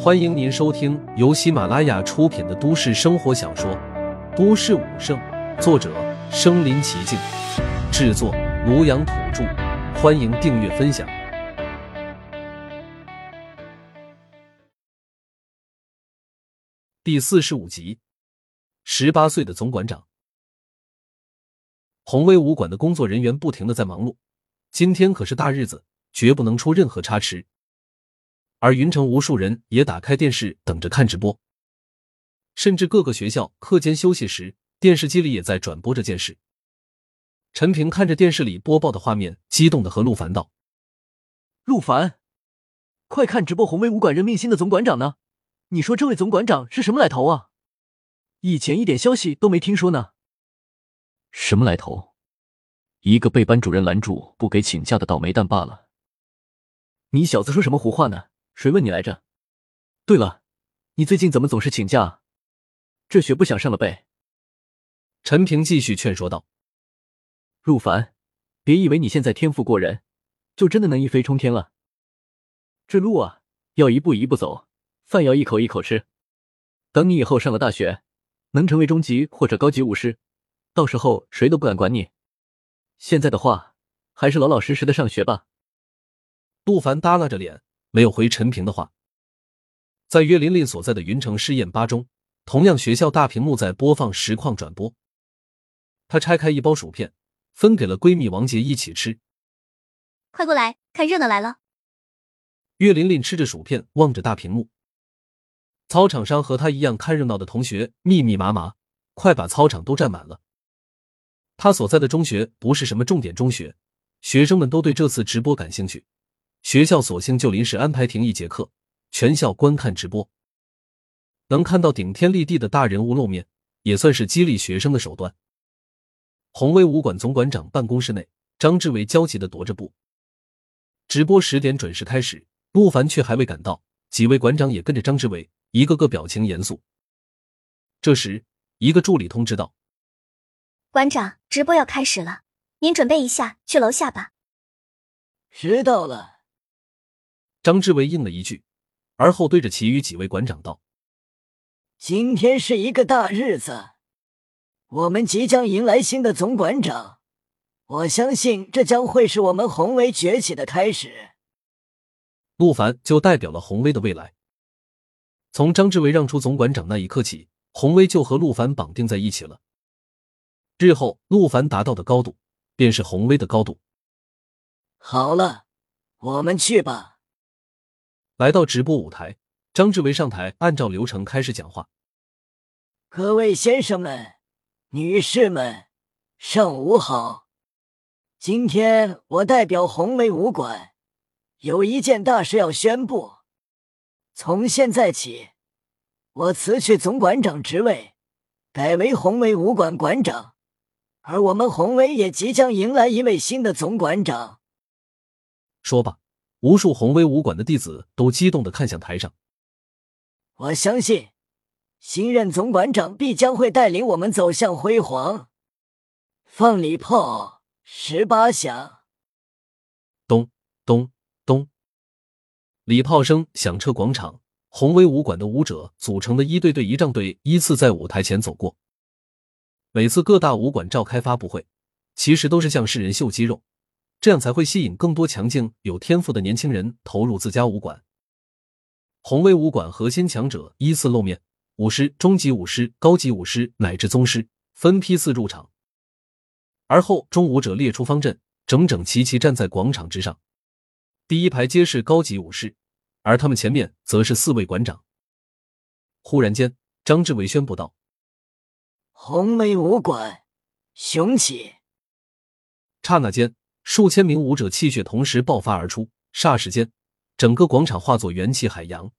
欢迎您收听由喜马拉雅出品的都市生活小说《都市武圣》，作者：身临其境，制作：庐阳土著。欢迎订阅分享。第四十五集，十八岁的总馆长，宏威武馆的工作人员不停的在忙碌。今天可是大日子，绝不能出任何差池。而云城无数人也打开电视等着看直播，甚至各个学校课间休息时，电视机里也在转播这件事。陈平看着电视里播报的画面，激动的和陆凡道：“陆凡，快看直播！红威武馆任命新的总馆长呢？你说这位总馆长是什么来头啊？以前一点消息都没听说呢。什么来头？一个被班主任拦住不给请假的倒霉蛋罢了。你小子说什么胡话呢？”谁问你来着？对了，你最近怎么总是请假？这学不想上了呗？陈平继续劝说道：“陆凡，别以为你现在天赋过人，就真的能一飞冲天了。这路啊，要一步一步走，饭要一口一口吃。等你以后上了大学，能成为中级或者高级武师，到时候谁都不敢管你。现在的话，还是老老实实的上学吧。”陆凡耷拉着脸。没有回陈平的话，在岳琳琳所在的云城试验吧中，同样学校大屏幕在播放实况转播。她拆开一包薯片，分给了闺蜜王杰一起吃。快过来看热闹来了！岳琳琳吃着薯片，望着大屏幕。操场上和她一样看热闹的同学密密麻麻，快把操场都占满了。她所在的中学不是什么重点中学，学生们都对这次直播感兴趣。学校索性就临时安排停一节课，全校观看直播。能看到顶天立地的大人物露面，也算是激励学生的手段。宏威武馆总馆长办公室内，张志伟焦急的踱着步。直播十点准时开始，陆凡却还未赶到，几位馆长也跟着张志伟，一个个表情严肃。这时，一个助理通知道：“馆长，直播要开始了，您准备一下，去楼下吧。”知道了。张志伟应了一句，而后对着其余几位馆长道：“今天是一个大日子，我们即将迎来新的总馆长。我相信这将会是我们宏威崛起的开始。”陆凡就代表了宏威的未来。从张志伟让出总馆长那一刻起，宏威就和陆凡绑定在一起了。日后陆凡达到的高度，便是宏威的高度。好了，我们去吧。来到直播舞台，张志伟上台，按照流程开始讲话。各位先生们、女士们，上午好！今天我代表红梅武馆，有一件大事要宣布。从现在起，我辞去总馆长职位，改为红梅武馆馆长，而我们红威也即将迎来一位新的总馆长。说罢。无数宏威武馆的弟子都激动的看向台上。我相信，新任总馆长必将会带领我们走向辉煌。放礼炮十八响，咚咚咚，礼炮声响彻广场。宏威武馆的武者组成的一队队仪仗队依次在舞台前走过。每次各大武馆召开发布会，其实都是向世人秀肌肉。这样才会吸引更多强劲、有天赋的年轻人投入自家武馆。红威武馆核心强者依次露面，武师、中级武师、高级武师乃至宗师分批次入场。而后，中武者列出方阵，整整齐齐站在广场之上。第一排皆是高级武士，而他们前面则是四位馆长。忽然间，张志伟宣布道：“红威武馆，雄起！”刹那间。数千名武者气血同时爆发而出，霎时间，整个广场化作元气海洋。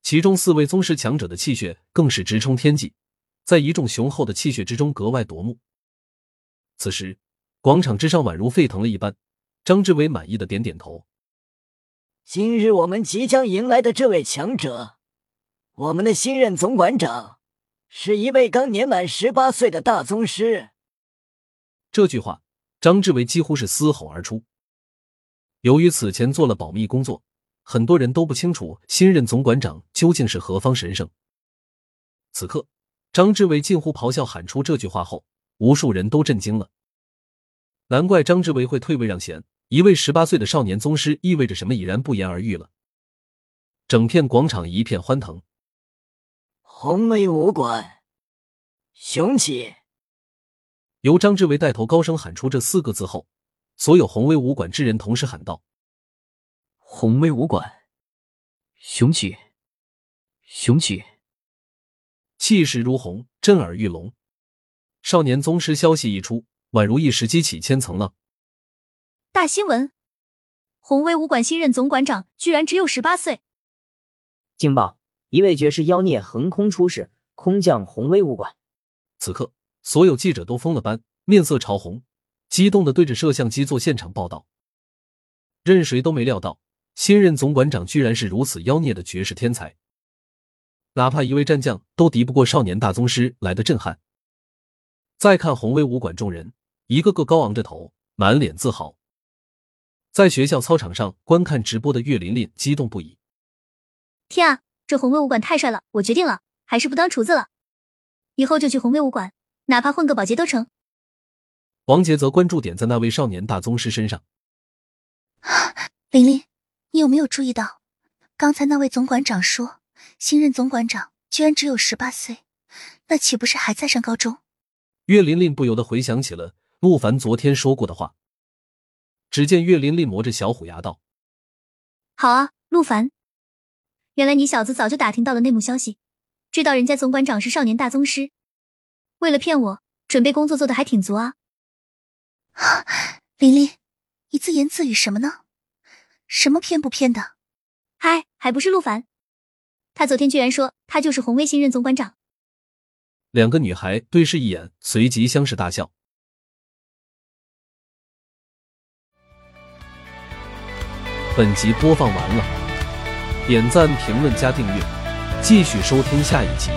其中四位宗师强者的气血更是直冲天际，在一众雄厚的气血之中格外夺目。此时，广场之上宛如沸腾了一般。张志伟满意的点点头。今日我们即将迎来的这位强者，我们的新任总馆长，是一位刚年满十八岁的大宗师。这句话。张志伟几乎是嘶吼而出。由于此前做了保密工作，很多人都不清楚新任总管长究竟是何方神圣。此刻，张志伟近乎咆哮喊出这句话后，无数人都震惊了。难怪张志伟会退位让贤，一位十八岁的少年宗师意味着什么已然不言而喻了。整片广场一片欢腾。红梅武馆，雄起！由张志伟带头高声喊出这四个字后，所有红威武馆之人同时喊道：“红威武馆，雄起，雄起！”气势如虹，震耳欲聋。少年宗师消息一出，宛如一石激起千层浪。大新闻！红威武馆新任总馆长居然只有十八岁！惊爆！一位绝世妖孽横空出世，空降红威武馆。此刻，所有记者都疯了般，面色潮红，激动的对着摄像机做现场报道。任谁都没料到，新任总馆长居然是如此妖孽的绝世天才，哪怕一位战将都敌不过少年大宗师来的震撼。再看红威武馆众人，一个个高昂着头，满脸自豪。在学校操场上观看直播的岳琳琳激动不已：“天啊！”这红威武馆太帅了，我决定了，还是不当厨子了，以后就去红威武馆，哪怕混个保洁都成。王杰则关注点在那位少年大宗师身上。玲玲，你有没有注意到，刚才那位总馆长说，新任总馆长居然只有十八岁，那岂不是还在上高中？岳琳琳不由得回想起了陆凡昨天说过的话。只见岳琳琳磨着小虎牙道：“好啊，陆凡。”原来你小子早就打听到了内幕消息，知道人家总馆长是少年大宗师，为了骗我，准备工作做的还挺足啊！玲玲，你自言自语什么呢？什么骗不骗的？嗨，还不是陆凡，他昨天居然说他就是红卫新任总馆长。两个女孩对视一眼，随即相视大笑。本集播放完了。点赞、评论、加订阅，继续收听下一集。